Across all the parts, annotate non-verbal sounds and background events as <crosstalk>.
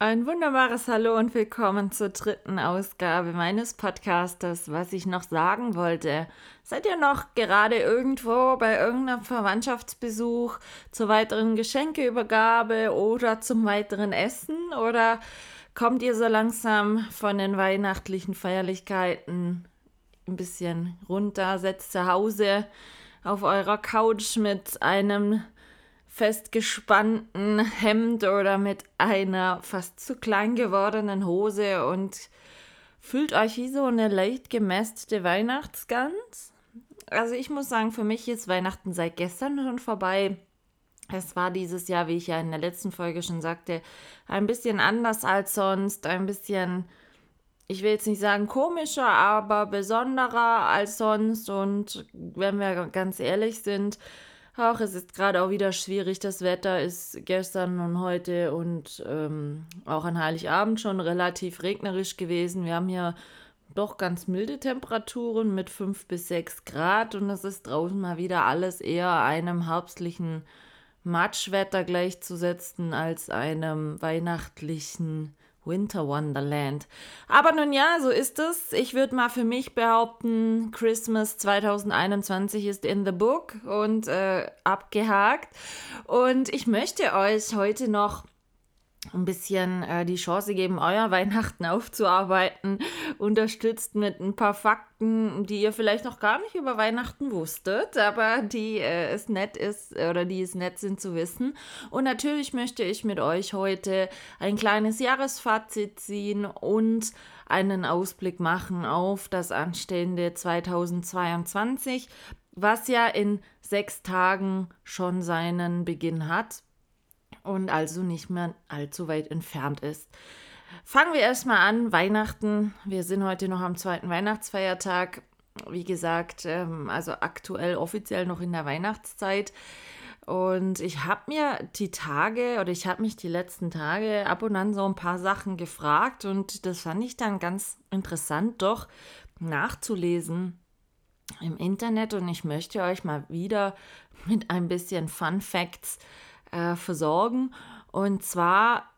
Ein wunderbares Hallo und willkommen zur dritten Ausgabe meines Podcastes. Was ich noch sagen wollte. Seid ihr noch gerade irgendwo bei irgendeinem Verwandtschaftsbesuch zur weiteren Geschenkeübergabe oder zum weiteren Essen? Oder kommt ihr so langsam von den weihnachtlichen Feierlichkeiten ein bisschen runter, setzt zu Hause auf eurer Couch mit einem festgespannten Hemd oder mit einer fast zu klein gewordenen Hose und fühlt euch wie so eine leicht gemästete Weihnachtsgans. Also ich muss sagen, für mich ist Weihnachten seit gestern schon vorbei. Es war dieses Jahr, wie ich ja in der letzten Folge schon sagte, ein bisschen anders als sonst, ein bisschen, ich will jetzt nicht sagen komischer, aber besonderer als sonst. Und wenn wir ganz ehrlich sind, Ach, es ist gerade auch wieder schwierig. Das Wetter ist gestern und heute und ähm, auch an Heiligabend schon relativ regnerisch gewesen. Wir haben hier doch ganz milde Temperaturen mit 5 bis 6 Grad und es ist draußen mal wieder alles eher einem herbstlichen Matschwetter gleichzusetzen als einem weihnachtlichen Winter Wonderland. Aber nun ja, so ist es. Ich würde mal für mich behaupten, Christmas 2021 ist in the book und äh, abgehakt. Und ich möchte euch heute noch ein bisschen äh, die Chance geben, euer <laughs> Weihnachten aufzuarbeiten, unterstützt mit ein paar Fakten, die ihr vielleicht noch gar nicht über Weihnachten wusstet, aber die äh, es nett ist oder die es nett sind zu wissen. Und natürlich möchte ich mit euch heute ein kleines Jahresfazit ziehen und einen Ausblick machen auf das anstehende 2022, was ja in sechs Tagen schon seinen Beginn hat und also nicht mehr allzu weit entfernt ist. Fangen wir erstmal an, Weihnachten. Wir sind heute noch am zweiten Weihnachtsfeiertag. Wie gesagt, ähm, also aktuell offiziell noch in der Weihnachtszeit. Und ich habe mir die Tage oder ich habe mich die letzten Tage ab und an so ein paar Sachen gefragt und das fand ich dann ganz interessant, doch nachzulesen im Internet. Und ich möchte euch mal wieder mit ein bisschen Fun Facts äh, versorgen. Und zwar,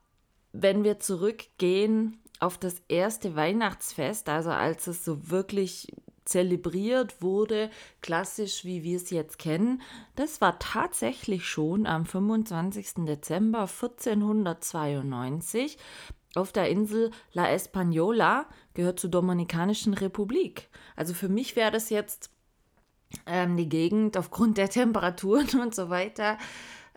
wenn wir zurückgehen auf das erste Weihnachtsfest, also als es so wirklich zelebriert wurde, klassisch wie wir es jetzt kennen, das war tatsächlich schon am 25. Dezember 1492 auf der Insel La Española, gehört zur Dominikanischen Republik. Also für mich wäre das jetzt ähm, die Gegend aufgrund der Temperaturen <laughs> und so weiter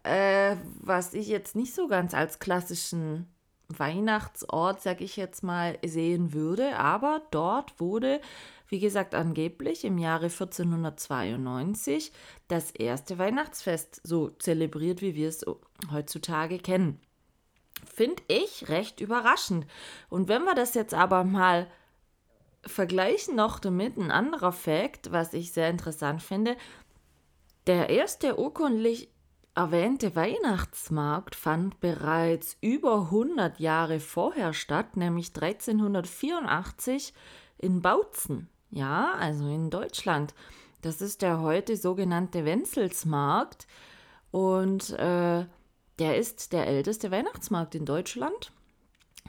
äh, was ich jetzt nicht so ganz als klassischen Weihnachtsort, sag ich jetzt mal, sehen würde. Aber dort wurde, wie gesagt, angeblich im Jahre 1492 das erste Weihnachtsfest so zelebriert, wie wir es heutzutage kennen. Finde ich recht überraschend. Und wenn wir das jetzt aber mal vergleichen noch damit, ein anderer Fakt, was ich sehr interessant finde, der erste urkundlich erwähnte Weihnachtsmarkt fand bereits über 100 Jahre vorher statt, nämlich 1384 in Bautzen, ja, also in Deutschland. Das ist der heute sogenannte Wenzelsmarkt und äh, der ist der älteste Weihnachtsmarkt in Deutschland,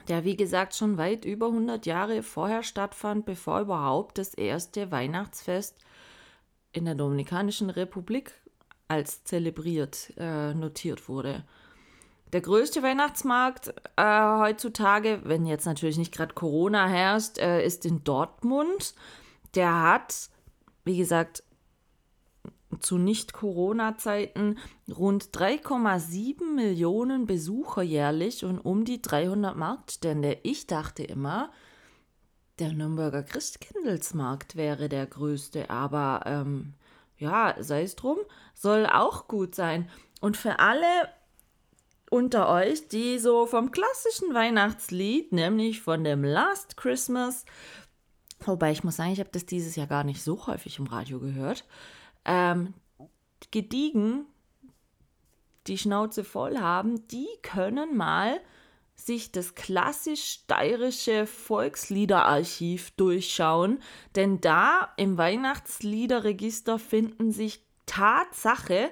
der wie gesagt schon weit über 100 Jahre vorher stattfand, bevor überhaupt das erste Weihnachtsfest in der Dominikanischen Republik als zelebriert äh, notiert wurde. Der größte Weihnachtsmarkt äh, heutzutage, wenn jetzt natürlich nicht gerade Corona herrscht, äh, ist in Dortmund. Der hat, wie gesagt, zu Nicht-Corona-Zeiten rund 3,7 Millionen Besucher jährlich und um die 300 Marktstände. Ich dachte immer, der Nürnberger Christkindlesmarkt wäre der größte, aber ähm, ja, sei es drum, soll auch gut sein. Und für alle unter euch, die so vom klassischen Weihnachtslied, nämlich von dem Last Christmas, wobei ich muss sagen, ich habe das dieses Jahr gar nicht so häufig im Radio gehört, ähm, gediegen die Schnauze voll haben, die können mal sich das klassisch steirische Volksliederarchiv durchschauen, denn da im Weihnachtsliederregister finden sich Tatsache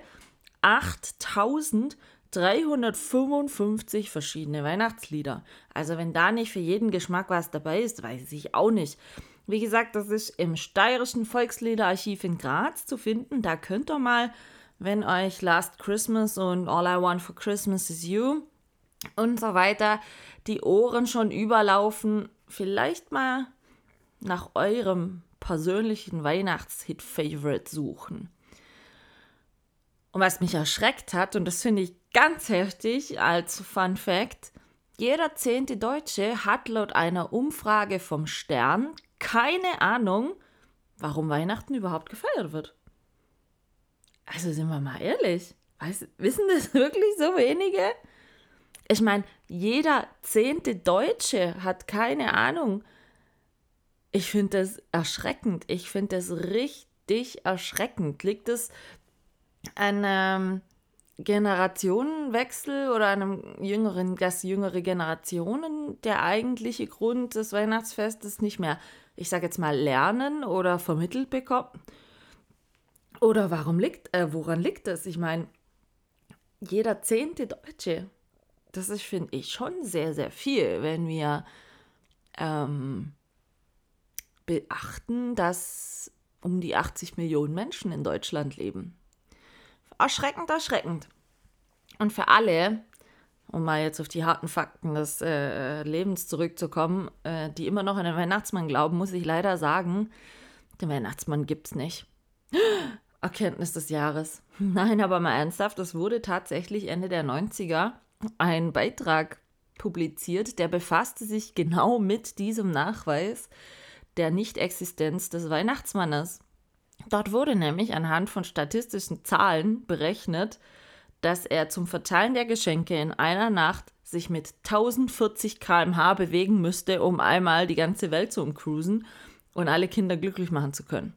8355 verschiedene Weihnachtslieder. Also wenn da nicht für jeden Geschmack was dabei ist, weiß ich auch nicht. Wie gesagt, das ist im steirischen Volksliederarchiv in Graz zu finden. Da könnt ihr mal, wenn euch Last Christmas und All I Want for Christmas is You und so weiter die Ohren schon überlaufen, vielleicht mal nach eurem persönlichen Weihnachtshit-Favorite suchen. Und was mich erschreckt hat, und das finde ich ganz heftig als Fun Fact, jeder zehnte Deutsche hat laut einer Umfrage vom Stern keine Ahnung, warum Weihnachten überhaupt gefeiert wird. Also sind wir mal ehrlich. Weiß, wissen das <laughs> wirklich so wenige? Ich meine, jeder zehnte Deutsche hat keine Ahnung. Ich finde das erschreckend. Ich finde das richtig erschreckend. Liegt es einem Generationenwechsel oder einem jüngeren, dass jüngere Generationen der eigentliche Grund des Weihnachtsfestes nicht mehr, ich sage jetzt mal, lernen oder vermittelt bekommen? Oder warum liegt, äh, woran liegt das? Ich meine, jeder zehnte Deutsche das ist, finde ich, schon sehr, sehr viel, wenn wir ähm, beachten, dass um die 80 Millionen Menschen in Deutschland leben. Erschreckend, erschreckend. Und für alle, um mal jetzt auf die harten Fakten des äh, Lebens zurückzukommen, äh, die immer noch an den Weihnachtsmann glauben, muss ich leider sagen, den Weihnachtsmann gibt es nicht. <gasps> Erkenntnis des Jahres. <laughs> Nein, aber mal ernsthaft, es wurde tatsächlich Ende der 90er einen Beitrag publiziert, der befasste sich genau mit diesem Nachweis der Nichtexistenz des Weihnachtsmannes. Dort wurde nämlich anhand von statistischen Zahlen berechnet, dass er zum Verteilen der Geschenke in einer Nacht sich mit 1040 km/h bewegen müsste, um einmal die ganze Welt zu umcruisen und alle Kinder glücklich machen zu können.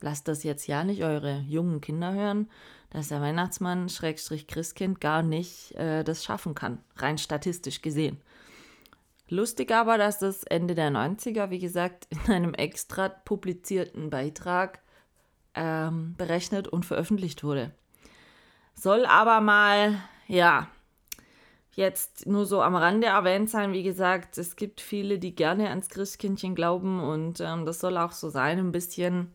Lasst das jetzt ja nicht eure jungen Kinder hören, dass der Weihnachtsmann, Schrägstrich Christkind, gar nicht äh, das schaffen kann, rein statistisch gesehen. Lustig aber, dass das Ende der 90er, wie gesagt, in einem extra publizierten Beitrag ähm, berechnet und veröffentlicht wurde. Soll aber mal, ja, jetzt nur so am Rande erwähnt sein. Wie gesagt, es gibt viele, die gerne ans Christkindchen glauben und ähm, das soll auch so sein, ein bisschen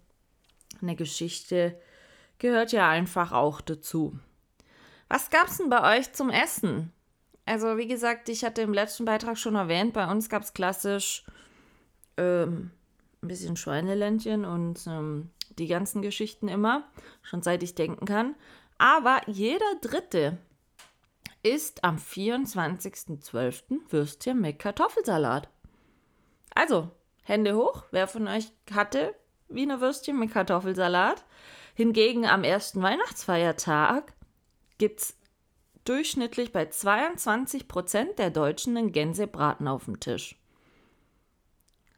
eine Geschichte gehört ja einfach auch dazu. Was gab's denn bei euch zum Essen? Also, wie gesagt, ich hatte im letzten Beitrag schon erwähnt, bei uns gab es klassisch ähm, ein bisschen Schweineländchen und ähm, die ganzen Geschichten immer, schon seit ich denken kann. Aber jeder Dritte isst am 24.12. Würstchen mit Kartoffelsalat. Also, Hände hoch, wer von euch hatte Wiener Würstchen mit Kartoffelsalat? Hingegen am ersten Weihnachtsfeiertag gibt es durchschnittlich bei 22 Prozent der Deutschen einen Gänsebraten auf dem Tisch.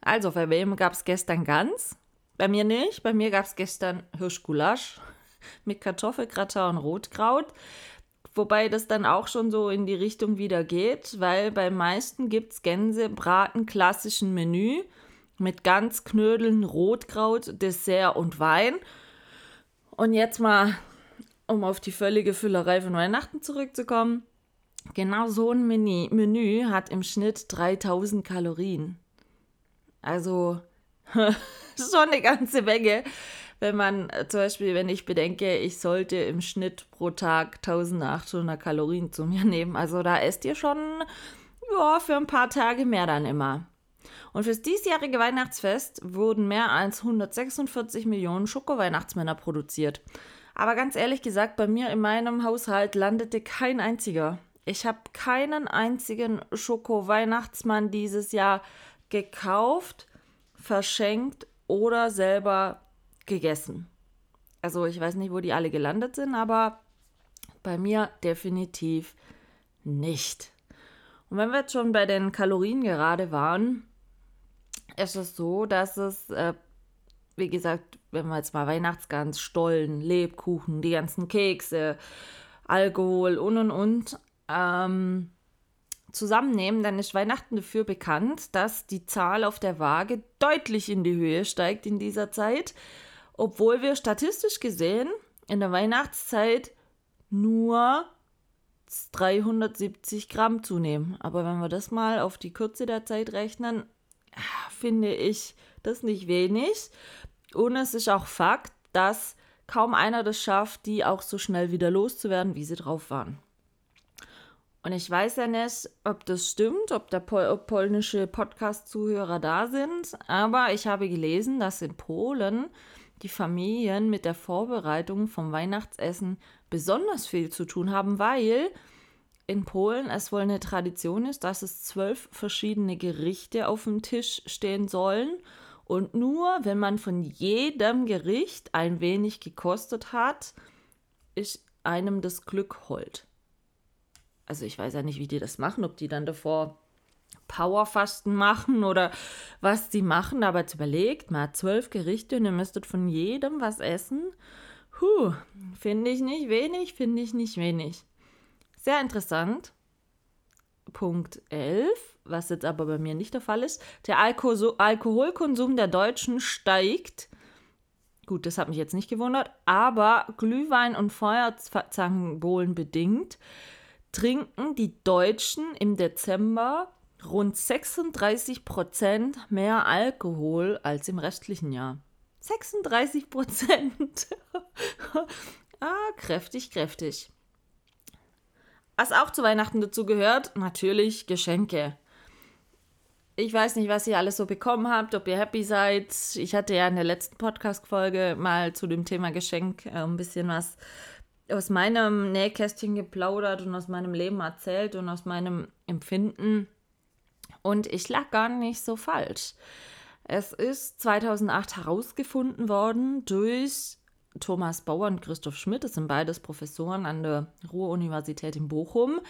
Also, bei wem gab es gestern Gans? Bei mir nicht. Bei mir gab es gestern Hirschgulasch <laughs> mit Kartoffelgratter und Rotkraut. Wobei das dann auch schon so in die Richtung wieder geht, weil bei meisten gibt es Gänsebraten klassischen Menü mit Gans, Knödeln, Rotkraut, Dessert und Wein. Und jetzt mal, um auf die völlige Füllerei von Weihnachten zurückzukommen. Genau so ein Menü, Menü hat im Schnitt 3000 Kalorien. Also <laughs> schon eine ganze Menge. Wenn man äh, zum Beispiel, wenn ich bedenke, ich sollte im Schnitt pro Tag 1800 Kalorien zu mir <laughs> nehmen. Also da esst ihr schon ja, für ein paar Tage mehr dann immer. Und fürs diesjährige Weihnachtsfest wurden mehr als 146 Millionen Schoko-Weihnachtsmänner produziert. Aber ganz ehrlich gesagt, bei mir in meinem Haushalt landete kein einziger. Ich habe keinen einzigen Schoko-Weihnachtsmann dieses Jahr gekauft, verschenkt oder selber gegessen. Also ich weiß nicht, wo die alle gelandet sind, aber bei mir definitiv nicht. Und wenn wir jetzt schon bei den Kalorien gerade waren, ist es so, dass es äh, wie gesagt, wenn wir jetzt mal Weihnachtsgans, Stollen, Lebkuchen, die ganzen Kekse, Alkohol und und und ähm, zusammennehmen, dann ist Weihnachten dafür bekannt, dass die Zahl auf der Waage deutlich in die Höhe steigt in dieser Zeit, obwohl wir statistisch gesehen in der Weihnachtszeit nur 370 Gramm zunehmen. Aber wenn wir das mal auf die Kürze der Zeit rechnen, finde ich das nicht wenig. Und es ist auch Fakt, dass kaum einer das schafft, die auch so schnell wieder loszuwerden, wie sie drauf waren. Und ich weiß ja nicht, ob das stimmt, ob der Pol ob polnische Podcast-Zuhörer da sind, aber ich habe gelesen, dass in Polen die Familien mit der Vorbereitung vom Weihnachtsessen besonders viel zu tun haben, weil in Polen es wohl eine Tradition ist, dass es zwölf verschiedene Gerichte auf dem Tisch stehen sollen. Und nur wenn man von jedem Gericht ein wenig gekostet hat, ist einem das Glück hold. Also ich weiß ja nicht, wie die das machen, ob die dann davor Powerfasten machen oder was die machen, aber jetzt überlegt mal, zwölf Gerichte und ihr müsstet von jedem was essen. Huh, finde ich nicht wenig, finde ich nicht wenig. Sehr interessant. Punkt 11, was jetzt aber bei mir nicht der Fall ist. Der Alko Alkoholkonsum der Deutschen steigt. Gut, das hat mich jetzt nicht gewundert, aber Glühwein und Feuerzangenbowlen bedingt trinken die Deutschen im Dezember rund 36 Prozent mehr Alkohol als im restlichen Jahr. 36 Prozent. <laughs> ah, kräftig, kräftig. Was auch zu Weihnachten dazu gehört, natürlich Geschenke. Ich weiß nicht, was ihr alles so bekommen habt, ob ihr happy seid. Ich hatte ja in der letzten Podcast-Folge mal zu dem Thema Geschenk äh, ein bisschen was aus meinem Nähkästchen geplaudert und aus meinem Leben erzählt und aus meinem Empfinden. Und ich lag gar nicht so falsch. Es ist 2008 herausgefunden worden durch Thomas Bauer und Christoph Schmidt, das sind beides Professoren an der Ruhr-Universität in Bochum,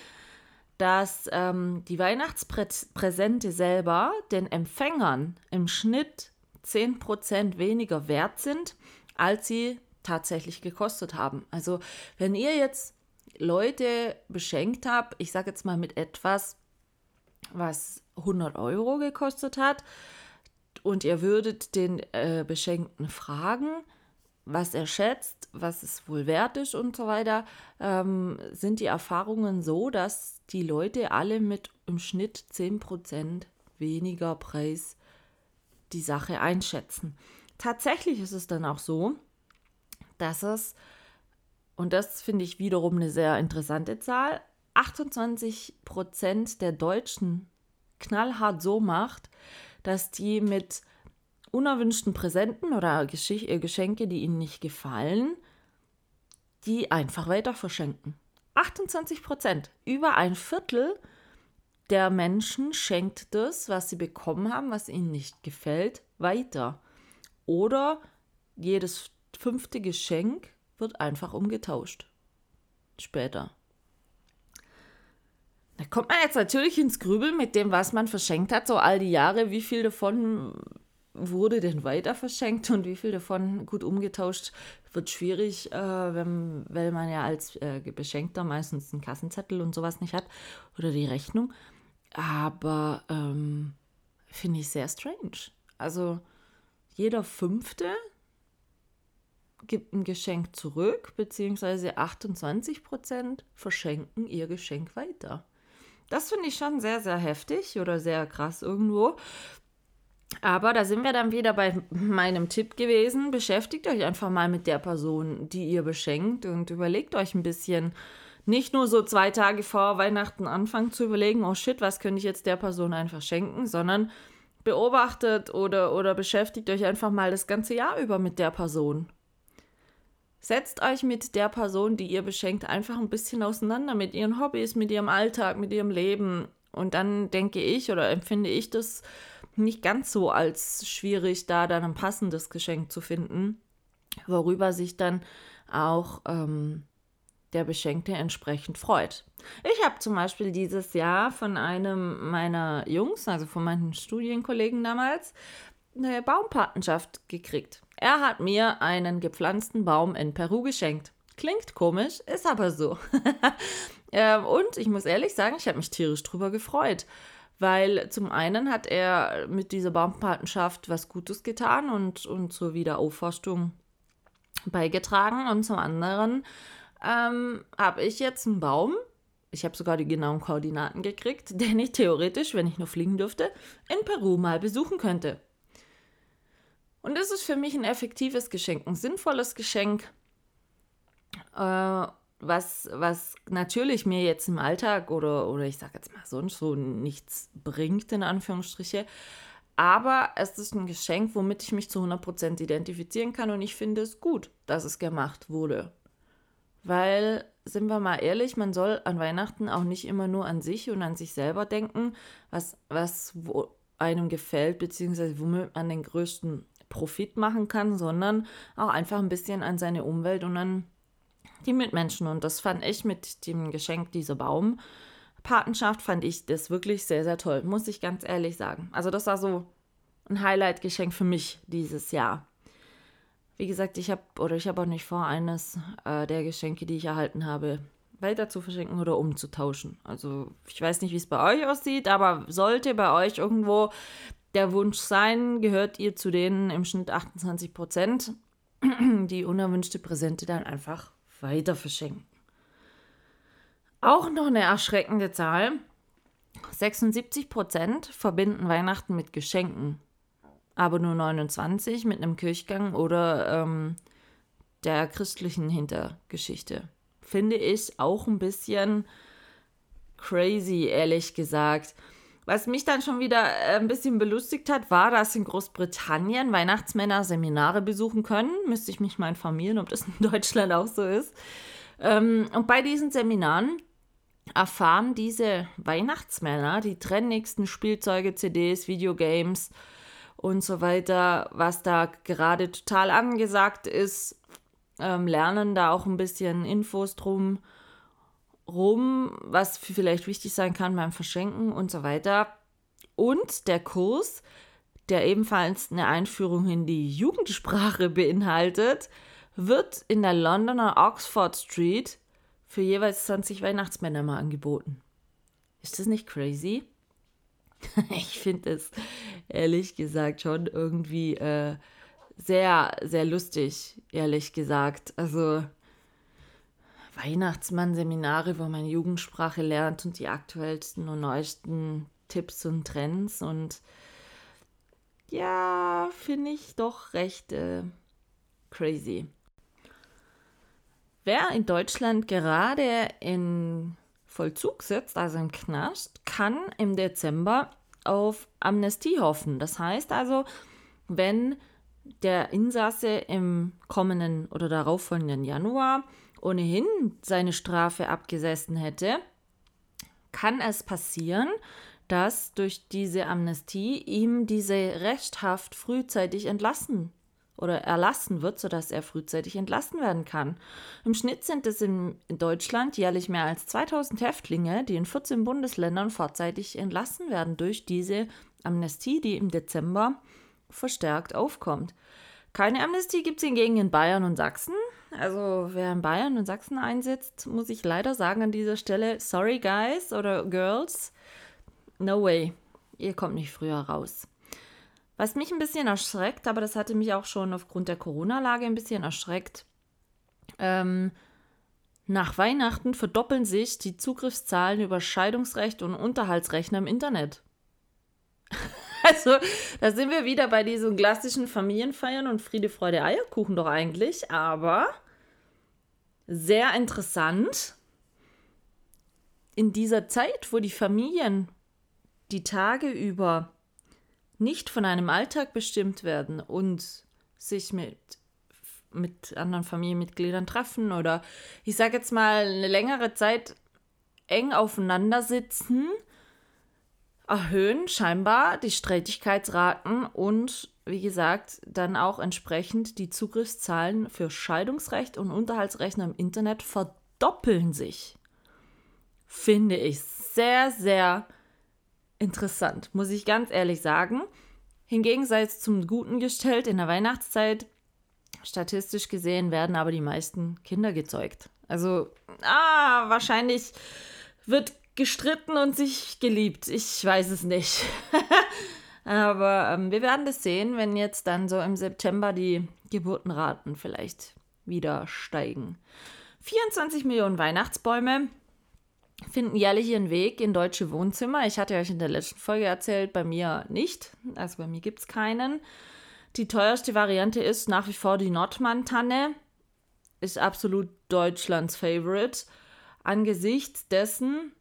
dass ähm, die Weihnachtspräsente selber den Empfängern im Schnitt 10% weniger wert sind, als sie tatsächlich gekostet haben. Also wenn ihr jetzt Leute beschenkt habt, ich sage jetzt mal mit etwas, was 100 Euro gekostet hat, und ihr würdet den äh, Beschenkten fragen, was er schätzt, was es wohl wert ist und so weiter, ähm, sind die Erfahrungen so, dass die Leute alle mit im Schnitt 10% weniger Preis die Sache einschätzen. Tatsächlich ist es dann auch so, dass es, und das finde ich wiederum eine sehr interessante Zahl, 28% der Deutschen knallhart so macht, dass die mit unerwünschten Präsenten oder äh, Geschenke, die ihnen nicht gefallen, die einfach weiter verschenken. 28 Prozent, über ein Viertel der Menschen schenkt das, was sie bekommen haben, was ihnen nicht gefällt, weiter. Oder jedes fünfte Geschenk wird einfach umgetauscht. Später. Da kommt man jetzt natürlich ins Grübeln mit dem, was man verschenkt hat, so all die Jahre, wie viel davon wurde denn weiter verschenkt und wie viel davon gut umgetauscht wird schwierig, äh, wenn, weil man ja als äh, Beschenkter meistens einen Kassenzettel und sowas nicht hat oder die Rechnung. Aber ähm, finde ich sehr strange. Also jeder Fünfte gibt ein Geschenk zurück, beziehungsweise 28 Prozent verschenken ihr Geschenk weiter. Das finde ich schon sehr, sehr heftig oder sehr krass irgendwo. Aber da sind wir dann wieder bei meinem Tipp gewesen. Beschäftigt euch einfach mal mit der Person, die ihr beschenkt und überlegt euch ein bisschen. Nicht nur so zwei Tage vor Weihnachten anfangen zu überlegen, oh shit, was könnte ich jetzt der Person einfach schenken, sondern beobachtet oder, oder beschäftigt euch einfach mal das ganze Jahr über mit der Person. Setzt euch mit der Person, die ihr beschenkt, einfach ein bisschen auseinander mit ihren Hobbys, mit ihrem Alltag, mit ihrem Leben. Und dann denke ich oder empfinde ich das nicht ganz so als schwierig, da dann ein passendes Geschenk zu finden, worüber sich dann auch ähm, der Beschenkte entsprechend freut. Ich habe zum Beispiel dieses Jahr von einem meiner Jungs, also von meinen Studienkollegen damals, eine Baumpatenschaft gekriegt Er hat mir einen gepflanzten Baum in Peru geschenkt. Klingt komisch, ist aber so. <laughs> ähm, und ich muss ehrlich sagen, ich habe mich tierisch drüber gefreut, weil zum einen hat er mit dieser Baumpatenschaft was Gutes getan und, und zur Wiederaufforstung beigetragen und zum anderen ähm, habe ich jetzt einen Baum, ich habe sogar die genauen Koordinaten gekriegt, <laughs> den ich theoretisch, wenn ich nur fliegen dürfte, in Peru mal besuchen könnte. Und das ist für mich ein effektives Geschenk, ein sinnvolles Geschenk, äh, was, was natürlich mir jetzt im Alltag oder, oder ich sage jetzt mal sonst so nichts bringt, in Anführungsstriche. Aber es ist ein Geschenk, womit ich mich zu 100% identifizieren kann und ich finde es gut, dass es gemacht wurde. Weil, sind wir mal ehrlich, man soll an Weihnachten auch nicht immer nur an sich und an sich selber denken, was, was einem gefällt, beziehungsweise womit man den größten Profit machen kann, sondern auch einfach ein bisschen an seine Umwelt und an die Mitmenschen. Und das fand ich mit dem Geschenk dieser Baumpatenschaft, fand ich das wirklich sehr, sehr toll, muss ich ganz ehrlich sagen. Also das war so ein Highlight-Geschenk für mich dieses Jahr. Wie gesagt, ich habe oder ich habe auch nicht vor, eines äh, der Geschenke, die ich erhalten habe, weiter zu verschenken oder umzutauschen. Also ich weiß nicht, wie es bei euch aussieht, aber sollte bei euch irgendwo der Wunsch sein, gehört ihr zu denen im Schnitt 28 Prozent, <clears throat> die unerwünschte Präsente dann einfach weiter verschenken. Auch noch eine erschreckende Zahl. 76 Prozent verbinden Weihnachten mit Geschenken, aber nur 29 mit einem Kirchgang oder ähm, der christlichen Hintergeschichte. Finde ich auch ein bisschen crazy, ehrlich gesagt. Was mich dann schon wieder äh, ein bisschen belustigt hat, war, dass in Großbritannien Weihnachtsmänner Seminare besuchen können. Müsste ich mich mal informieren, ob das in <laughs> Deutschland auch so ist. Ähm, und bei diesen Seminaren erfahren diese Weihnachtsmänner die trennigsten Spielzeuge, CDs, Videogames und so weiter, was da gerade total angesagt ist, ähm, lernen da auch ein bisschen Infos drum rum, was vielleicht wichtig sein kann beim Verschenken und so weiter. Und der Kurs, der ebenfalls eine Einführung in die Jugendsprache beinhaltet, wird in der Londoner Oxford Street für jeweils 20 Weihnachtsmänner mal angeboten. Ist das nicht crazy? <laughs> ich finde es ehrlich gesagt schon irgendwie äh, sehr, sehr lustig, ehrlich gesagt. Also Weihnachtsmann-Seminare, wo man Jugendsprache lernt und die aktuellsten und neuesten Tipps und Trends. Und ja, finde ich doch recht äh, crazy. Wer in Deutschland gerade in Vollzug sitzt, also im Knast, kann im Dezember auf Amnestie hoffen. Das heißt also, wenn der Insasse im kommenden oder darauffolgenden Januar ohnehin seine Strafe abgesessen hätte, kann es passieren, dass durch diese Amnestie ihm diese Rechtshaft frühzeitig entlassen oder erlassen wird, sodass er frühzeitig entlassen werden kann. Im Schnitt sind es in, Deutschland jährlich mehr als 2000 Häftlinge, die in 14 Bundesländern vorzeitig entlassen werden durch diese Amnestie, die im Dezember verstärkt aufkommt. Keine Amnestie gibt es hingegen in Bayern und Sachsen. Also wer in Bayern und Sachsen einsetzt, muss ich leider sagen an dieser Stelle, sorry guys oder girls, no way, ihr kommt nicht früher raus. Was mich ein bisschen erschreckt, aber das hatte mich auch schon aufgrund der Corona-Lage ein bisschen erschreckt, ähm, nach Weihnachten verdoppeln sich die Zugriffszahlen über Scheidungsrecht und Unterhaltsrechner im Internet. <laughs> Also, da sind wir wieder bei diesen klassischen Familienfeiern und Friede, Freude, Eierkuchen doch eigentlich. Aber sehr interessant. In dieser Zeit, wo die Familien die Tage über nicht von einem Alltag bestimmt werden und sich mit, mit anderen Familienmitgliedern treffen oder ich sage jetzt mal eine längere Zeit eng aufeinander sitzen, erhöhen scheinbar die Streitigkeitsraten und wie gesagt, dann auch entsprechend die Zugriffszahlen für Scheidungsrecht und Unterhaltsrechner im Internet verdoppeln sich. Finde ich sehr, sehr interessant, muss ich ganz ehrlich sagen. Hingegen sei es zum Guten gestellt, in der Weihnachtszeit Statistisch gesehen werden aber die meisten Kinder gezeugt. Also, ah, wahrscheinlich wird gestritten und sich geliebt. Ich weiß es nicht. <laughs> aber ähm, wir werden das sehen, wenn jetzt dann so im September die Geburtenraten vielleicht wieder steigen. 24 Millionen Weihnachtsbäume finden jährlich ihren Weg in deutsche Wohnzimmer. Ich hatte euch in der letzten Folge erzählt, bei mir nicht. Also bei mir gibt es keinen. Die teuerste Variante ist nach wie vor die Nordmann-Tanne. Ist absolut Deutschlands Favorite. Angesichts dessen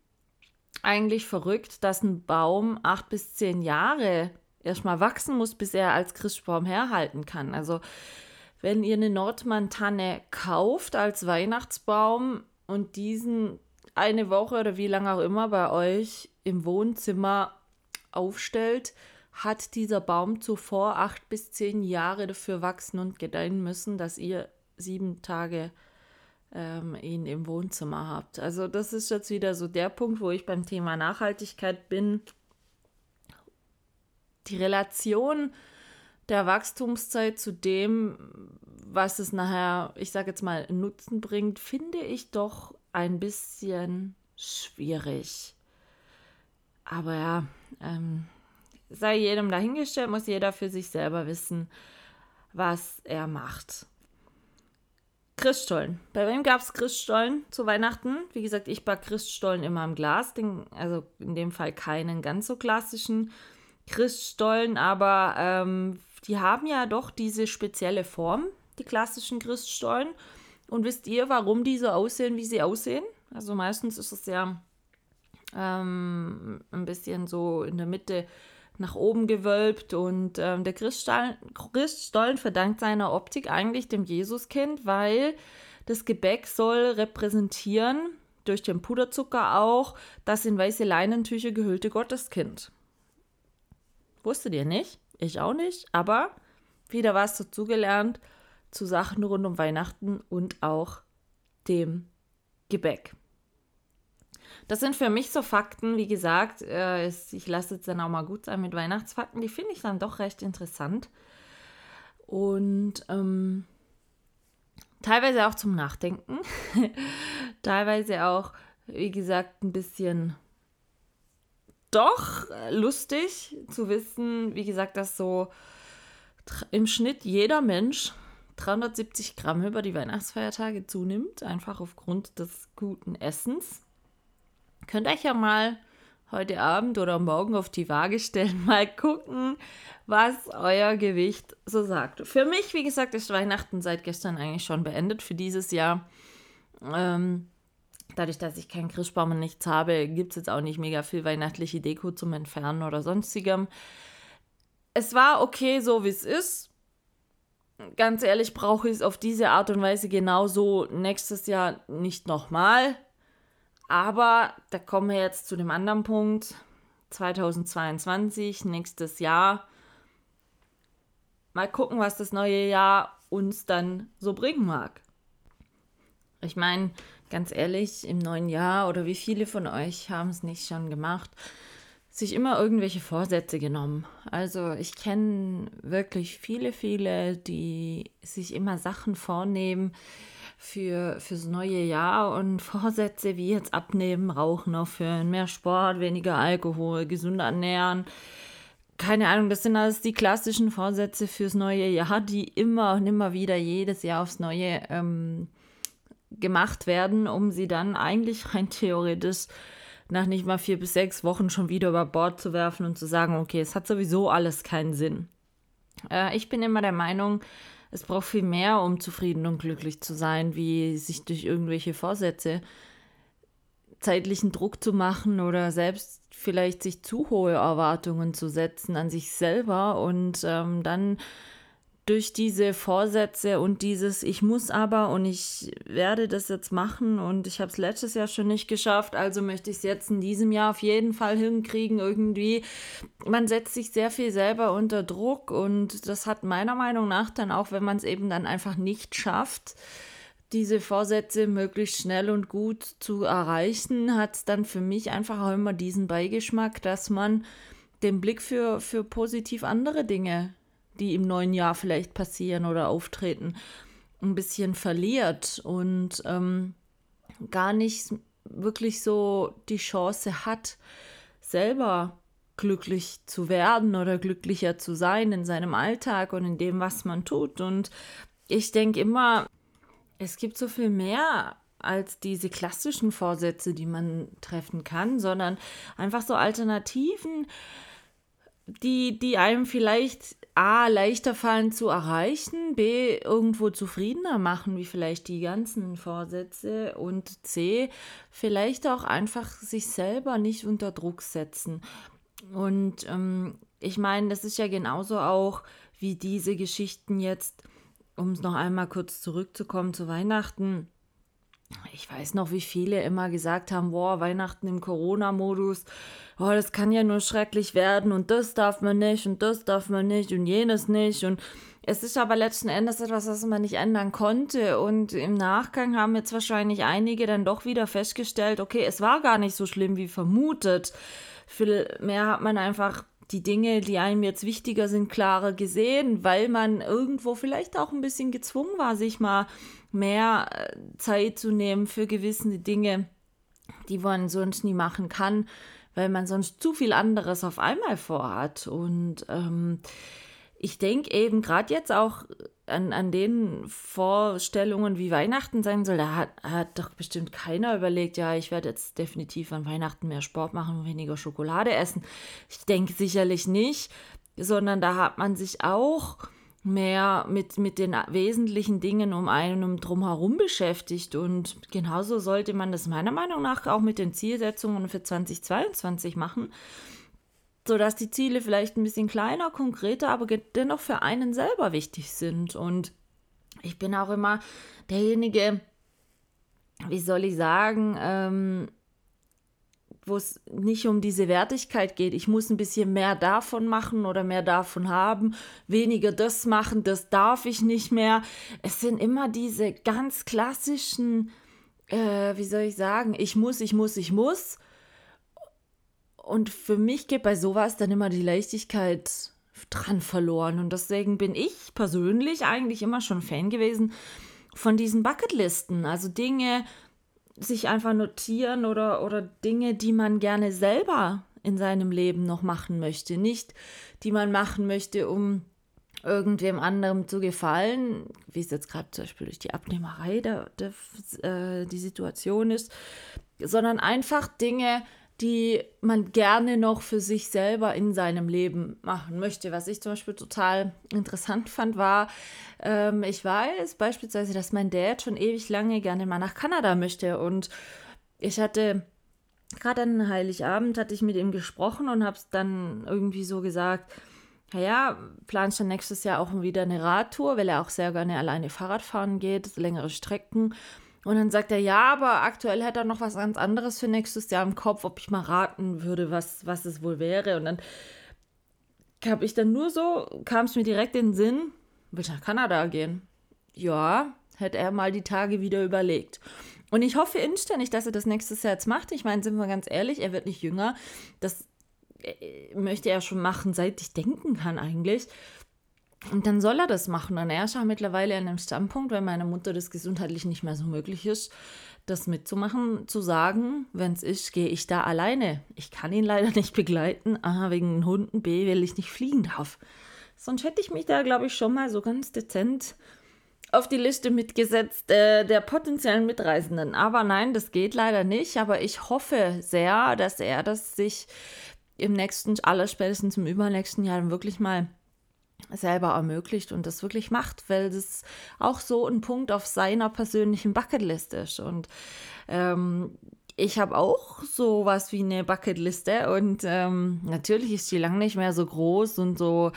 eigentlich verrückt, dass ein Baum acht bis zehn Jahre erstmal wachsen muss, bis er als Christbaum herhalten kann. Also wenn ihr eine Nordmann-Tanne kauft als Weihnachtsbaum und diesen eine Woche oder wie lange auch immer bei euch im Wohnzimmer aufstellt, hat dieser Baum zuvor acht bis zehn Jahre dafür wachsen und gedeihen müssen, dass ihr sieben Tage ähm, ihn im Wohnzimmer habt. Also das ist jetzt wieder so der Punkt, wo ich beim Thema Nachhaltigkeit bin. Die Relation der Wachstumszeit zu dem, was es nachher, ich sage jetzt mal, Nutzen bringt, finde ich doch ein bisschen schwierig. Aber ja, ähm, sei jedem dahingestellt, muss jeder für sich selber wissen, was er macht. Christstollen. Bei wem gab es Christstollen zu Weihnachten? Wie gesagt, ich backe Christstollen immer im Glas. Den, also in dem Fall keinen ganz so klassischen Christstollen, aber ähm, die haben ja doch diese spezielle Form, die klassischen Christstollen. Und wisst ihr, warum die so aussehen, wie sie aussehen? Also meistens ist es ja ähm, ein bisschen so in der Mitte nach oben gewölbt und ähm, der Christstollen, Christstollen verdankt seiner Optik eigentlich dem Jesuskind, weil das Gebäck soll repräsentieren, durch den Puderzucker auch, das in weiße Leinentücher gehüllte Gotteskind. Wusstet ihr nicht? Ich auch nicht, aber wieder was dazugelernt zu Sachen rund um Weihnachten und auch dem Gebäck. Das sind für mich so Fakten, wie gesagt, äh, ich lasse es dann auch mal gut sein mit Weihnachtsfakten, die finde ich dann doch recht interessant. Und ähm, teilweise auch zum Nachdenken, <laughs> teilweise auch, wie gesagt, ein bisschen doch lustig zu wissen, wie gesagt, dass so im Schnitt jeder Mensch 370 Gramm über die Weihnachtsfeiertage zunimmt, einfach aufgrund des guten Essens. Könnt euch ja mal heute Abend oder morgen auf die Waage stellen, <laughs> mal gucken, was euer Gewicht so sagt. Für mich, wie gesagt, ist Weihnachten seit gestern eigentlich schon beendet für dieses Jahr. Ähm, dadurch, dass ich keinen Christbaum und nichts habe, gibt es jetzt auch nicht mega viel weihnachtliche Deko zum Entfernen oder sonstigem. Es war okay, so wie es ist ganz ehrlich, brauche ich es auf diese Art und Weise genauso nächstes Jahr nicht nochmal. Aber da kommen wir jetzt zu dem anderen Punkt. 2022, nächstes Jahr. Mal gucken, was das neue Jahr uns dann so bringen mag. Ich meine, ganz ehrlich, im neuen Jahr oder wie viele von euch haben es nicht schon gemacht? sich immer irgendwelche Vorsätze genommen. Also ich kenne wirklich viele, viele, die sich immer Sachen vornehmen für fürs neue Jahr und <laughs> Vorsätze wie jetzt abnehmen, rauchen aufhören, mehr Sport, weniger Alkohol, gesünder ernähren. Keine Ahnung, das sind alles die klassischen Vorsätze fürs neue Jahr, die immer und immer wieder jedes Jahr aufs Neue ähm, gemacht werden, um sie dann eigentlich rein theoretisch nach nicht mal vier bis sechs Wochen schon wieder über Bord zu werfen und zu sagen, okay, es hat sowieso alles keinen Sinn. Äh, ich bin immer der Meinung, es braucht viel mehr, um zufrieden und glücklich zu sein, wie sich durch irgendwelche Vorsätze zeitlichen Druck zu machen oder selbst vielleicht sich zu hohe Erwartungen zu setzen an sich selber und ähm, dann durch diese Vorsätze und dieses Ich muss aber und ich werde das jetzt machen und ich habe es letztes Jahr schon nicht geschafft, also möchte ich es jetzt in diesem Jahr auf jeden Fall hinkriegen irgendwie. Man setzt sich sehr viel selber unter Druck und das hat meiner Meinung nach dann auch, wenn man es eben dann einfach nicht schafft, diese Vorsätze möglichst schnell und gut zu erreichen, hat es dann für mich einfach auch immer diesen Beigeschmack, dass man den Blick für, für positiv andere Dinge die im neuen Jahr vielleicht passieren oder auftreten, ein bisschen verliert und ähm, gar nicht wirklich so die Chance hat, selber glücklich zu werden oder glücklicher zu sein in seinem Alltag und in dem, was man tut. Und ich denke immer, es gibt so viel mehr als diese klassischen Vorsätze, die man treffen kann, sondern einfach so Alternativen, die, die einem vielleicht A, leichter fallen zu erreichen, B, irgendwo zufriedener machen, wie vielleicht die ganzen Vorsätze und C, vielleicht auch einfach sich selber nicht unter Druck setzen. Und ähm, ich meine, das ist ja genauso auch wie diese Geschichten jetzt, um es noch einmal kurz zurückzukommen zu Weihnachten ich weiß noch, wie viele immer gesagt haben, boah, Weihnachten im Corona-Modus, oh, das kann ja nur schrecklich werden und das darf man nicht und das darf man nicht und jenes nicht und es ist aber letzten Endes etwas, was man nicht ändern konnte und im Nachgang haben jetzt wahrscheinlich einige dann doch wieder festgestellt, okay, es war gar nicht so schlimm wie vermutet. Viel mehr hat man einfach die Dinge, die einem jetzt wichtiger sind, klarer gesehen, weil man irgendwo vielleicht auch ein bisschen gezwungen war, sich mal mehr äh, Zeit zu nehmen für gewisse Dinge, die man sonst nie machen kann, weil man sonst zu viel anderes auf einmal vorhat. Und ähm, ich denke eben gerade jetzt auch an, an den Vorstellungen, wie Weihnachten sein soll, da hat, hat doch bestimmt keiner überlegt, ja, ich werde jetzt definitiv an Weihnachten mehr Sport machen und weniger Schokolade essen. Ich denke sicherlich nicht, sondern da hat man sich auch mehr mit, mit den wesentlichen Dingen um einen drumherum beschäftigt. Und genauso sollte man das meiner Meinung nach auch mit den Zielsetzungen für 2022 machen, sodass die Ziele vielleicht ein bisschen kleiner, konkreter, aber dennoch für einen selber wichtig sind. Und ich bin auch immer derjenige, wie soll ich sagen, ähm, wo es nicht um diese Wertigkeit geht. Ich muss ein bisschen mehr davon machen oder mehr davon haben, weniger das machen, das darf ich nicht mehr. Es sind immer diese ganz klassischen, äh, wie soll ich sagen, ich muss, ich muss, ich muss. Und für mich geht bei sowas dann immer die Leichtigkeit dran verloren. Und deswegen bin ich persönlich eigentlich immer schon Fan gewesen von diesen Bucketlisten. Also Dinge, sich einfach notieren oder, oder Dinge, die man gerne selber in seinem Leben noch machen möchte. Nicht, die man machen möchte, um irgendwem anderem zu gefallen, wie es jetzt gerade zum Beispiel durch die Abnehmerei der, der, äh, die Situation ist, sondern einfach Dinge, die man gerne noch für sich selber in seinem Leben machen möchte. Was ich zum Beispiel total interessant fand, war, ähm, ich weiß beispielsweise, dass mein Dad schon ewig lange gerne mal nach Kanada möchte. Und ich hatte gerade an Heiligabend hatte ich mit ihm gesprochen und habe es dann irgendwie so gesagt, naja, planst du nächstes Jahr auch wieder eine Radtour, weil er auch sehr gerne alleine Fahrrad fahren geht, längere Strecken. Und dann sagt er, ja, aber aktuell hätte er noch was ganz anderes für nächstes Jahr im Kopf, ob ich mal raten würde, was, was es wohl wäre. Und dann habe ich dann nur so, kam es mir direkt in den Sinn, will ich nach Kanada gehen? Ja, hätte er mal die Tage wieder überlegt. Und ich hoffe inständig, dass er das nächstes Jahr jetzt macht. Ich meine, sind wir ganz ehrlich, er wird nicht jünger. Das äh, möchte er schon machen, seit ich denken kann eigentlich. Und dann soll er das machen. Und er ist auch mittlerweile an einem Standpunkt, weil meiner Mutter das gesundheitlich nicht mehr so möglich ist, das mitzumachen, zu sagen, wenn es ist, gehe ich da alleine. Ich kann ihn leider nicht begleiten. A, wegen den Hunden, B, weil ich nicht fliegen darf. Sonst hätte ich mich da, glaube ich, schon mal so ganz dezent auf die Liste mitgesetzt äh, der potenziellen Mitreisenden. Aber nein, das geht leider nicht. Aber ich hoffe sehr, dass er das sich im nächsten, allerspätestens im übernächsten Jahr wirklich mal selber ermöglicht und das wirklich macht, weil das auch so ein Punkt auf seiner persönlichen Bucketlist ist. Und ähm, ich habe auch so was wie eine Bucketliste und ähm, natürlich ist die lang nicht mehr so groß und so,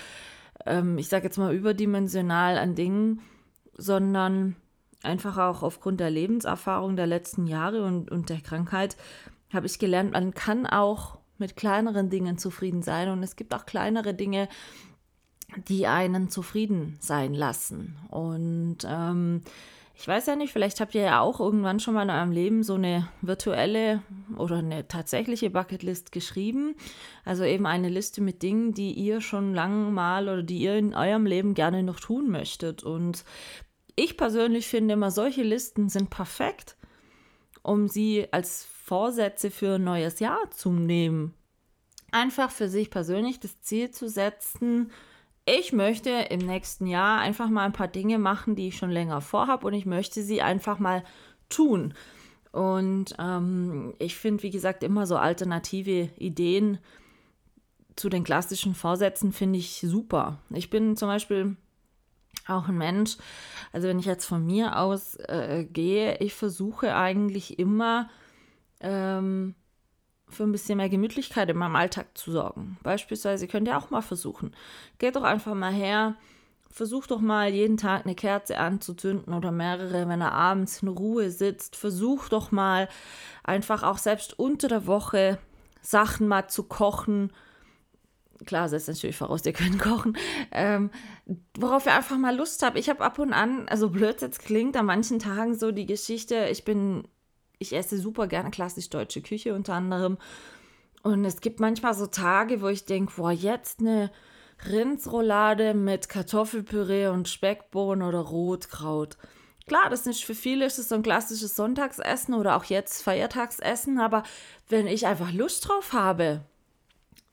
ähm, ich sage jetzt mal, überdimensional an Dingen, sondern einfach auch aufgrund der Lebenserfahrung der letzten Jahre und, und der Krankheit habe ich gelernt, man kann auch mit kleineren Dingen zufrieden sein und es gibt auch kleinere Dinge, die einen zufrieden sein lassen. Und ähm, ich weiß ja nicht, vielleicht habt ihr ja auch irgendwann schon mal in eurem Leben so eine virtuelle oder eine tatsächliche Bucketlist geschrieben. Also eben eine Liste mit Dingen, die ihr schon lange mal oder die ihr in eurem Leben gerne noch tun möchtet. Und ich persönlich finde immer, solche Listen sind perfekt, um sie als Vorsätze für ein neues Jahr zu nehmen. Einfach für sich persönlich das Ziel zu setzen, ich möchte im nächsten Jahr einfach mal ein paar Dinge machen, die ich schon länger vorhabe und ich möchte sie einfach mal tun. Und ähm, ich finde, wie gesagt, immer so alternative Ideen zu den klassischen Vorsätzen finde ich super. Ich bin zum Beispiel auch ein Mensch, also wenn ich jetzt von mir aus äh, gehe, ich versuche eigentlich immer ähm, für ein bisschen mehr Gemütlichkeit in meinem Alltag zu sorgen. Beispielsweise könnt ihr auch mal versuchen. Geht doch einfach mal her, versucht doch mal jeden Tag eine Kerze anzuzünden oder mehrere, wenn er abends in Ruhe sitzt. Versucht doch mal einfach auch selbst unter der Woche Sachen mal zu kochen. Klar, setzt natürlich voraus, ihr könnt kochen. Ähm, worauf ihr einfach mal Lust habt. Ich habe ab und an, also blöd jetzt klingt, an manchen Tagen so die Geschichte, ich bin ich esse super gerne klassisch deutsche Küche unter anderem. Und es gibt manchmal so Tage, wo ich denke, boah, jetzt eine Rindsroulade mit Kartoffelpüree und Speckbohnen oder Rotkraut. Klar, das ist für viele ist es so ein klassisches Sonntagsessen oder auch jetzt Feiertagsessen, aber wenn ich einfach Lust drauf habe,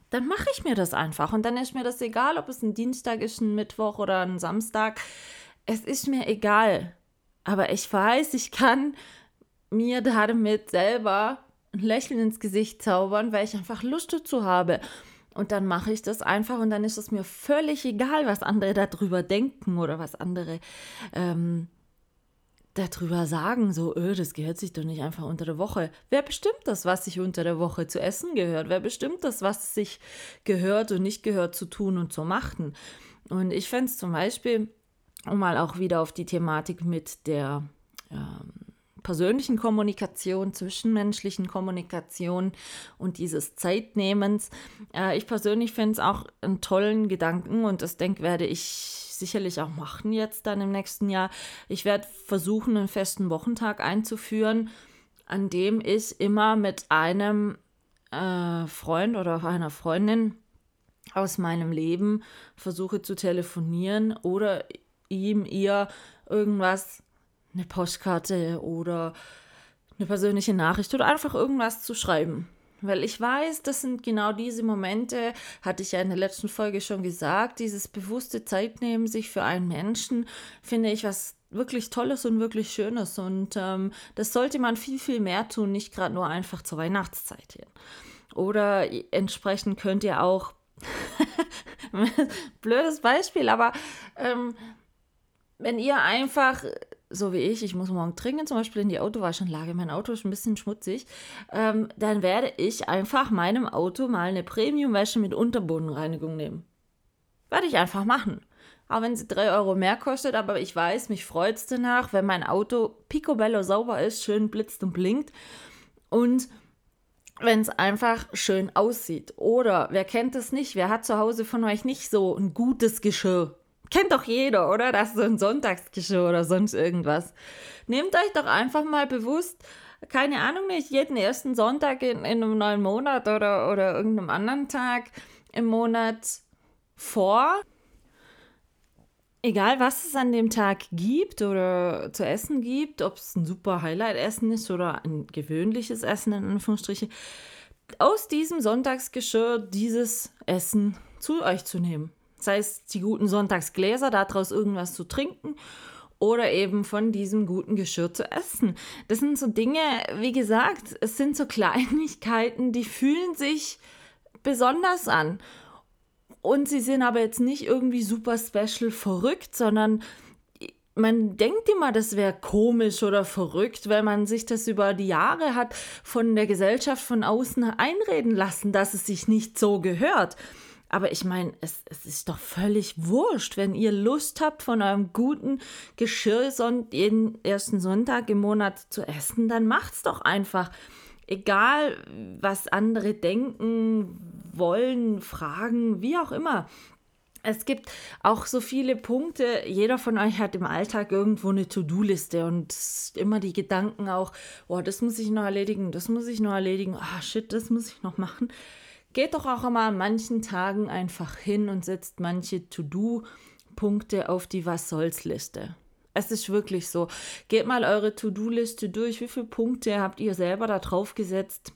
dann mache ich mir das einfach. Und dann ist mir das egal, ob es ein Dienstag ist, ein Mittwoch oder ein Samstag. Es ist mir egal. Aber ich weiß, ich kann mir damit selber ein Lächeln ins Gesicht zaubern, weil ich einfach Lust dazu habe. Und dann mache ich das einfach und dann ist es mir völlig egal, was andere darüber denken oder was andere ähm, darüber sagen. So, öh, das gehört sich doch nicht einfach unter der Woche. Wer bestimmt das, was sich unter der Woche zu essen gehört? Wer bestimmt das, was sich gehört und nicht gehört zu tun und zu machen? Und ich fände es zum Beispiel, um mal auch wieder auf die Thematik mit der ähm, persönlichen Kommunikation, zwischenmenschlichen Kommunikation und dieses Zeitnehmens. Äh, ich persönlich finde es auch einen tollen Gedanken und das denke werde ich sicherlich auch machen jetzt dann im nächsten Jahr. Ich werde versuchen, einen festen Wochentag einzuführen, an dem ich immer mit einem äh, Freund oder einer Freundin aus meinem Leben versuche zu telefonieren oder ihm, ihr irgendwas eine Postkarte oder eine persönliche Nachricht oder einfach irgendwas zu schreiben. Weil ich weiß, das sind genau diese Momente, hatte ich ja in der letzten Folge schon gesagt, dieses bewusste Zeitnehmen sich für einen Menschen, finde ich was wirklich Tolles und wirklich Schönes. Und ähm, das sollte man viel, viel mehr tun, nicht gerade nur einfach zur Weihnachtszeit hin. Oder entsprechend könnt ihr auch, <laughs> blödes Beispiel, aber ähm, wenn ihr einfach so wie ich, ich muss morgen dringend zum Beispiel in die Autowaschanlage, mein Auto ist ein bisschen schmutzig, ähm, dann werde ich einfach meinem Auto mal eine Premium-Wäsche mit Unterbodenreinigung nehmen. Werde ich einfach machen. Auch wenn sie 3 Euro mehr kostet, aber ich weiß, mich freut es danach, wenn mein Auto picobello sauber ist, schön blitzt und blinkt. Und wenn es einfach schön aussieht. Oder wer kennt es nicht? Wer hat zu Hause von euch nicht so ein gutes Geschirr? Kennt doch jeder, oder? Das ist so ein Sonntagsgeschirr oder sonst irgendwas. Nehmt euch doch einfach mal bewusst, keine Ahnung nicht, jeden ersten Sonntag in, in einem neuen Monat oder, oder irgendeinem anderen Tag im Monat vor. Egal, was es an dem Tag gibt oder zu essen gibt, ob es ein super Highlight-Essen ist oder ein gewöhnliches Essen in Anführungsstrichen, aus diesem Sonntagsgeschirr dieses Essen zu euch zu nehmen sei es die guten Sonntagsgläser, daraus irgendwas zu trinken oder eben von diesem guten Geschirr zu essen. Das sind so Dinge, wie gesagt, es sind so Kleinigkeiten, die fühlen sich besonders an. Und sie sind aber jetzt nicht irgendwie super special verrückt, sondern man denkt immer, das wäre komisch oder verrückt, weil man sich das über die Jahre hat von der Gesellschaft von außen einreden lassen, dass es sich nicht so gehört. Aber ich meine, es, es, ist doch völlig wurscht, wenn ihr Lust habt, von eurem guten Geschirr jeden ersten Sonntag im Monat zu essen, dann macht's doch einfach. Egal, was andere denken, wollen, fragen, wie auch immer. es gibt auch so viele Punkte. Jeder von euch hat im Alltag irgendwo eine To-Do-Liste und immer die Gedanken auch, oh, das muss ich noch erledigen, das muss ich noch erledigen, ah, oh, shit, das muss ich noch machen. Geht doch auch immer an manchen Tagen einfach hin und setzt manche To-Do-Punkte auf die Was soll's-Liste. Es ist wirklich so. Geht mal eure To-Do-Liste durch. Wie viele Punkte habt ihr selber da drauf gesetzt?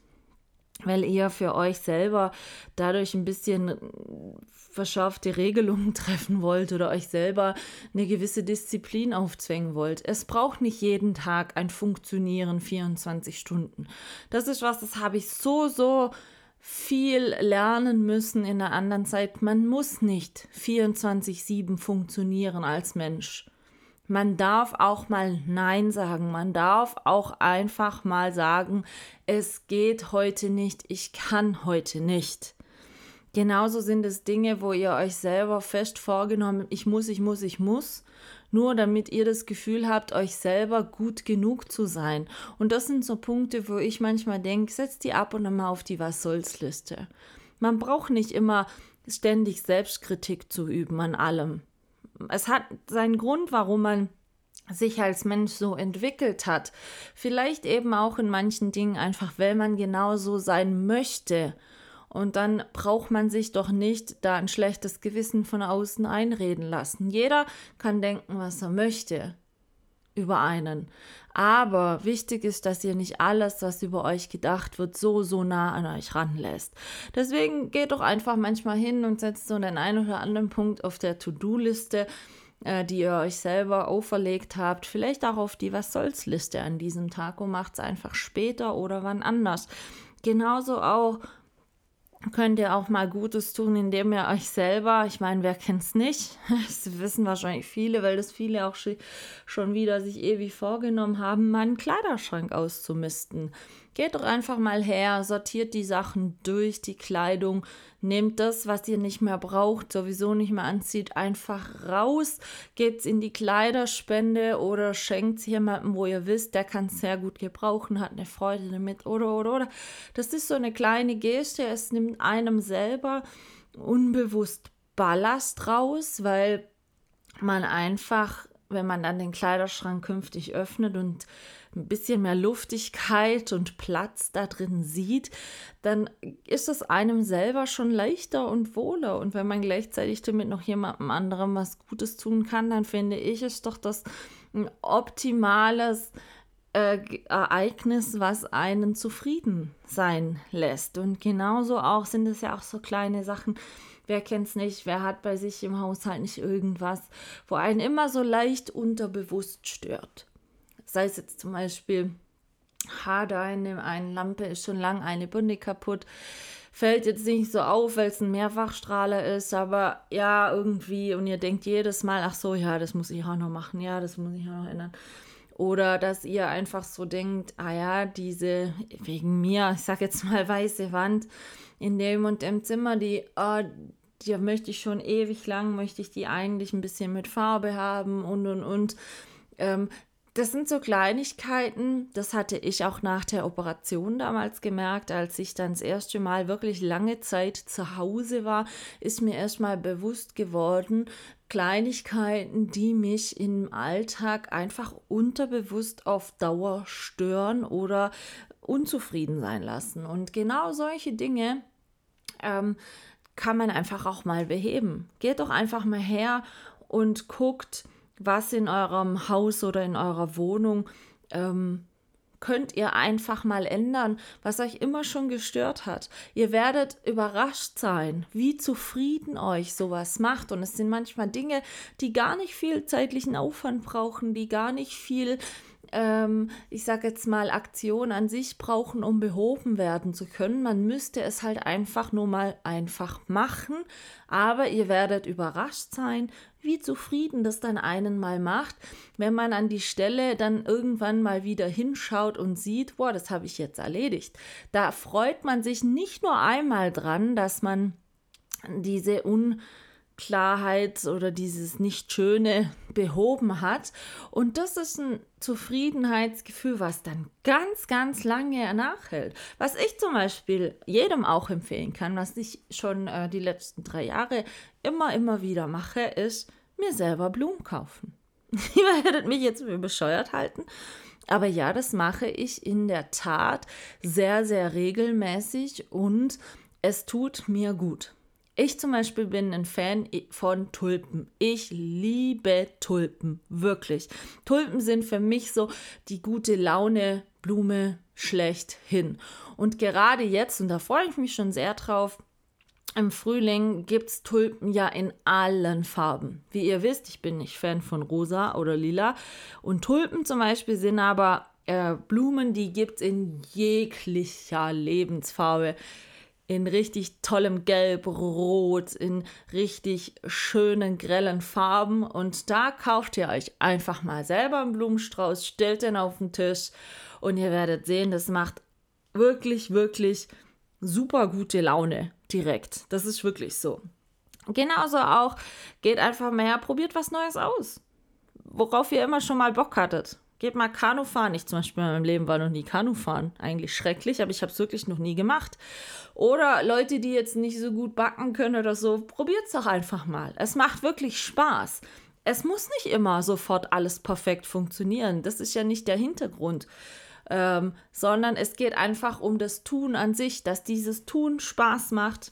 weil ihr für euch selber dadurch ein bisschen verschärfte Regelungen <laughs> treffen wollt oder euch selber eine gewisse Disziplin aufzwängen wollt. Es braucht nicht jeden Tag ein Funktionieren 24 Stunden. Das ist was, das habe ich so, so viel lernen müssen in einer anderen Zeit. Man muss nicht 24-7 funktionieren als Mensch. Man darf auch mal Nein sagen. Man darf auch einfach mal sagen, es geht heute nicht, ich kann heute nicht. Genauso sind es Dinge, wo ihr euch selber fest vorgenommen, ich muss, ich muss, ich muss, nur damit ihr das Gefühl habt, euch selber gut genug zu sein. Und das sind so Punkte, wo ich manchmal denke, setzt die ab und an mal auf die Was soll's Liste. Man braucht nicht immer ständig Selbstkritik zu üben an allem es hat seinen Grund, warum man sich als Mensch so entwickelt hat. Vielleicht eben auch in manchen Dingen einfach, weil man genau so sein möchte. Und dann braucht man sich doch nicht da ein schlechtes Gewissen von außen einreden lassen. Jeder kann denken, was er möchte über einen. Aber wichtig ist, dass ihr nicht alles, was über euch gedacht wird, so, so nah an euch ranlässt. Deswegen geht doch einfach manchmal hin und setzt so den einen oder anderen Punkt auf der To-Do-Liste, äh, die ihr euch selber auferlegt habt. Vielleicht auch auf die Was soll's Liste an diesem Tag und macht es einfach später oder wann anders. Genauso auch könnt ihr auch mal Gutes tun, indem ihr euch selber, ich meine, wer kennt es nicht? <laughs> Das wissen wahrscheinlich viele, weil das viele auch schon wieder sich ewig vorgenommen haben, meinen Kleiderschrank auszumisten. Geht doch einfach mal her, sortiert die Sachen durch, die Kleidung, nehmt das, was ihr nicht mehr braucht, sowieso nicht mehr anzieht, einfach raus, geht's in die Kleiderspende oder schenkt es jemandem, wo ihr wisst, der kann es sehr gut gebrauchen, hat eine Freude damit oder oder oder. Das ist so eine kleine Geste, es nimmt einem selber unbewusst Ballast raus, weil man einfach, wenn man dann den Kleiderschrank künftig öffnet und ein bisschen mehr Luftigkeit und Platz da drin sieht, dann ist es einem selber schon leichter und wohler. Und wenn man gleichzeitig damit noch jemandem anderem was Gutes tun kann, dann finde ich es doch das ein optimales äh, Ereignis, was einen zufrieden sein lässt. Und genauso auch sind es ja auch so kleine Sachen. Wer kennt es nicht? Wer hat bei sich im Haushalt nicht irgendwas, wo einen immer so leicht unterbewusst stört? Sei es jetzt zum Beispiel, ha, da in dem einen Lampe ist schon lang eine Bunde kaputt. Fällt jetzt nicht so auf, weil es ein Mehrfachstrahler ist, aber ja, irgendwie, und ihr denkt jedes Mal, ach so, ja, das muss ich auch noch machen, ja, das muss ich auch noch ändern. Oder dass ihr einfach so denkt, ah ja, diese, wegen mir, ich sag jetzt mal <laughs> weiße Wand in dem und dem Zimmer, die, oh, die möchte ich schon ewig lang, möchte ich die eigentlich ein bisschen mit Farbe haben und und und. Ähm, das sind so Kleinigkeiten, das hatte ich auch nach der Operation damals gemerkt, als ich dann das erste Mal wirklich lange Zeit zu Hause war, ist mir erstmal bewusst geworden, Kleinigkeiten, die mich im Alltag einfach unterbewusst auf Dauer stören oder unzufrieden sein lassen. Und genau solche Dinge ähm, kann man einfach auch mal beheben. Geht doch einfach mal her und guckt, was in eurem Haus oder in eurer Wohnung ähm, könnt ihr einfach mal ändern, was euch immer schon gestört hat. Ihr werdet überrascht sein, wie zufrieden euch sowas macht. Und es sind manchmal Dinge, die gar nicht viel zeitlichen Aufwand brauchen, die gar nicht viel ähm, ich sage jetzt mal, Aktion an sich brauchen, um behoben werden zu können. Man müsste es halt einfach nur mal einfach machen. Aber ihr werdet überrascht sein, wie zufrieden das dann einen mal macht, wenn man an die Stelle dann irgendwann mal wieder hinschaut und sieht, boah, das habe ich jetzt erledigt. Da freut man sich nicht nur einmal dran, dass man diese un Unklarheit oder dieses Nicht-Schöne <laughs> behoben hat. Und das ist ein Zufriedenheitsgefühl, was dann ganz, ganz lange nachhält. Was ich zum Beispiel jedem auch empfehlen kann, was ich schon äh, die letzten drei Jahre immer, immer wieder mache, ist mir selber Blumen kaufen. <laughs> Ihr werdet mich jetzt für bescheuert halten. Aber ja, das mache ich in der Tat sehr, sehr regelmäßig und es tut mir gut. Ich zum Beispiel bin ein Fan von Tulpen. Ich liebe Tulpen, wirklich. Tulpen sind für mich so die gute Laune Blume schlechthin. Und gerade jetzt, und da freue ich mich schon sehr drauf, im Frühling gibt es Tulpen ja in allen Farben. Wie ihr wisst, ich bin nicht Fan von rosa oder lila. Und Tulpen zum Beispiel sind aber äh, Blumen, die gibt es in jeglicher Lebensfarbe. In richtig tollem Gelb, Rot, in richtig schönen, grellen Farben. Und da kauft ihr euch einfach mal selber einen Blumenstrauß, stellt den auf den Tisch und ihr werdet sehen, das macht wirklich, wirklich super gute Laune direkt. Das ist wirklich so. Genauso auch, geht einfach mehr, probiert was Neues aus. Worauf ihr immer schon mal Bock hattet. Geht mal Kanu fahren. Ich zum Beispiel in meinem Leben war noch nie Kanu fahren. Eigentlich schrecklich, aber ich habe es wirklich noch nie gemacht. Oder Leute, die jetzt nicht so gut backen können oder so, probiert es doch einfach mal. Es macht wirklich Spaß. Es muss nicht immer sofort alles perfekt funktionieren. Das ist ja nicht der Hintergrund ähm, sondern es geht einfach um das Tun an sich, dass dieses Tun Spaß macht.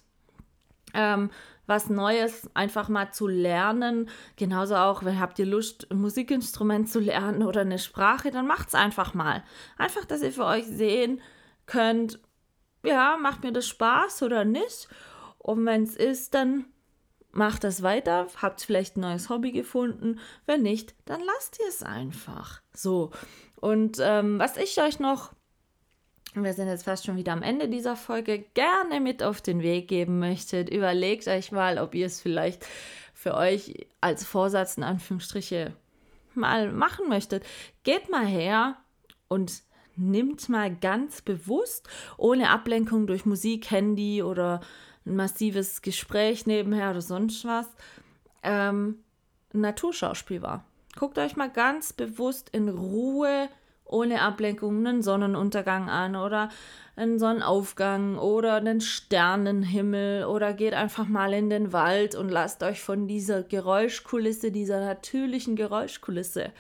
Ähm, was Neues einfach mal zu lernen. Genauso auch, wenn habt ihr Lust, ein Musikinstrument zu lernen oder eine Sprache, dann macht es einfach mal. Einfach, dass ihr für euch sehen könnt, ja, macht mir das Spaß oder nicht. Und wenn es ist, dann macht das weiter, habt vielleicht ein neues Hobby gefunden. Wenn nicht, dann lasst ihr es einfach. So. Und ähm, was ich euch noch, wir sind jetzt fast schon wieder am Ende dieser Folge, gerne mit auf den Weg geben möchtet, überlegt euch mal, ob ihr es vielleicht für euch als Vorsatz in Anführungsstriche mal machen möchtet. Geht mal her und nimmt mal ganz bewusst, ohne Ablenkung durch Musik, Handy oder ein massives Gespräch nebenher oder sonst was, ähm, ein Naturschauspiel wahr. Guckt euch mal ganz bewusst in Ruhe, ohne Ablenkung, einen Sonnenuntergang an oder einen Sonnenaufgang oder einen Sternenhimmel oder geht einfach mal in den Wald und lasst euch von dieser Geräuschkulisse, dieser natürlichen Geräuschkulisse,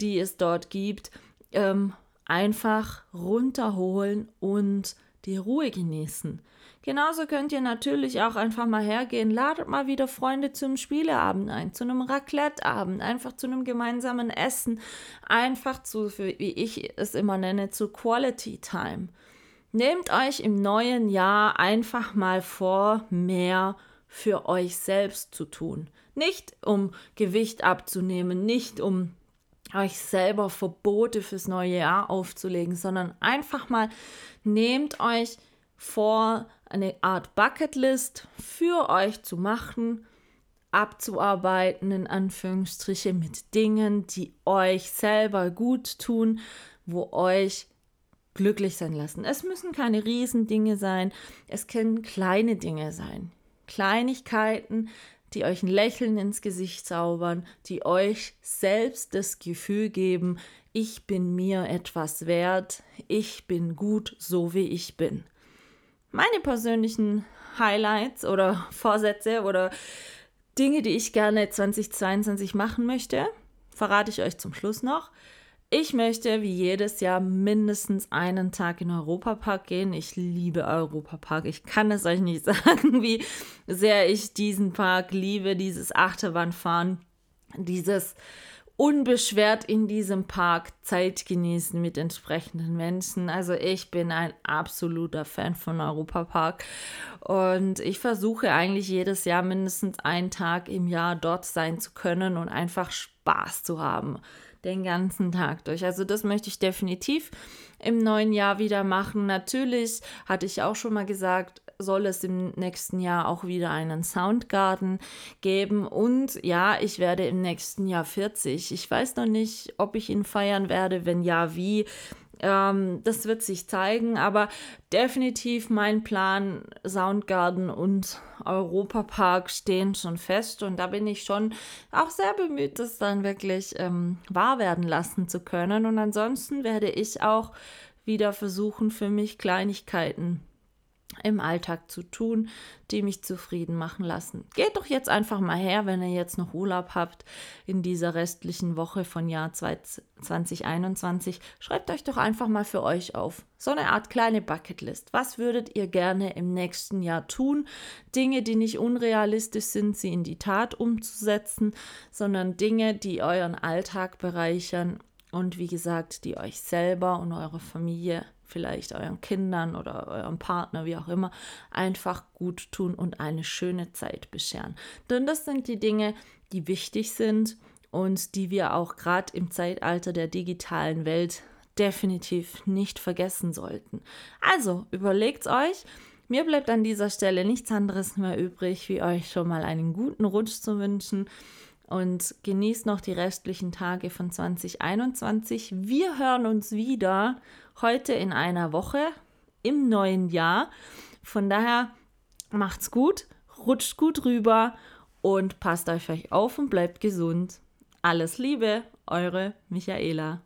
die es dort gibt, ähm, einfach runterholen und die Ruhe genießen. Genauso könnt ihr natürlich auch einfach mal hergehen, ladet mal wieder Freunde zum Spieleabend ein, zu einem Racletteabend, einfach zu einem gemeinsamen Essen, einfach zu, wie ich es immer nenne, zu Quality Time. Nehmt euch im neuen Jahr einfach mal vor, mehr für euch selbst zu tun. Nicht um Gewicht abzunehmen, nicht um euch selber Verbote fürs neue Jahr aufzulegen, sondern einfach mal nehmt euch vor, eine Art Bucketlist für euch zu machen, abzuarbeiten, in Anführungsstriche, mit Dingen, die euch selber gut tun, wo euch glücklich sein lassen. Es müssen keine Riesendinge sein, es können kleine Dinge sein. Kleinigkeiten, die euch ein Lächeln ins Gesicht zaubern, die euch selbst das Gefühl geben, ich bin mir etwas wert, ich bin gut so wie ich bin meine persönlichen Highlights oder Vorsätze oder Dinge, die ich gerne 2022 machen möchte, verrate ich euch zum Schluss noch. Ich möchte wie jedes Jahr mindestens einen Tag in Europapark gehen. Ich liebe Europapark. Ich kann es euch nicht <laughs> sagen, wie sehr ich diesen Park liebe, dieses Achterbahnfahren, dieses unbeschwert in diesem Park Zeit genießen mit entsprechenden Menschen. Also ich bin ein absoluter Fan von Europa Park und ich versuche eigentlich jedes Jahr mindestens einen Tag im Jahr dort sein zu können und einfach Spaß zu haben den ganzen Tag durch. Also das möchte ich definitiv im neuen Jahr wieder machen. Natürlich hatte ich auch schon mal gesagt, soll es im nächsten Jahr auch wieder einen Soundgarden geben. Und ja, ich werde im nächsten Jahr 40. Ich weiß noch nicht, ob ich ihn feiern werde. Wenn ja, wie. Ähm, das wird sich zeigen, aber definitiv mein Plan, Soundgarden und Europapark stehen schon fest und da bin ich schon auch sehr bemüht, das dann wirklich ähm, wahr werden lassen zu können. Und ansonsten werde ich auch wieder versuchen, für mich Kleinigkeiten im Alltag zu tun, die mich zufrieden machen lassen. Geht doch jetzt einfach mal her, wenn ihr jetzt noch Urlaub habt in dieser restlichen Woche von Jahr 2021. Schreibt euch doch einfach mal für euch auf. So eine Art kleine Bucketlist. Was würdet ihr gerne im nächsten Jahr tun? Dinge, die nicht unrealistisch sind, sie in die Tat umzusetzen, sondern Dinge, die euren Alltag bereichern und wie gesagt, die euch selber und eure Familie vielleicht euren Kindern oder eurem Partner, wie auch immer, einfach gut tun und eine schöne Zeit bescheren. Denn das sind die Dinge, die wichtig sind und die wir auch gerade im Zeitalter der digitalen Welt definitiv nicht vergessen sollten. Also überlegt euch. Mir bleibt an dieser Stelle nichts anderes mehr übrig, wie euch schon mal einen guten Rutsch zu wünschen und genießt noch die restlichen Tage von 2021. Wir hören uns wieder heute in einer Woche im neuen Jahr. Von daher macht's gut, rutscht gut rüber und passt euch auf und bleibt gesund. Alles Liebe, eure Michaela.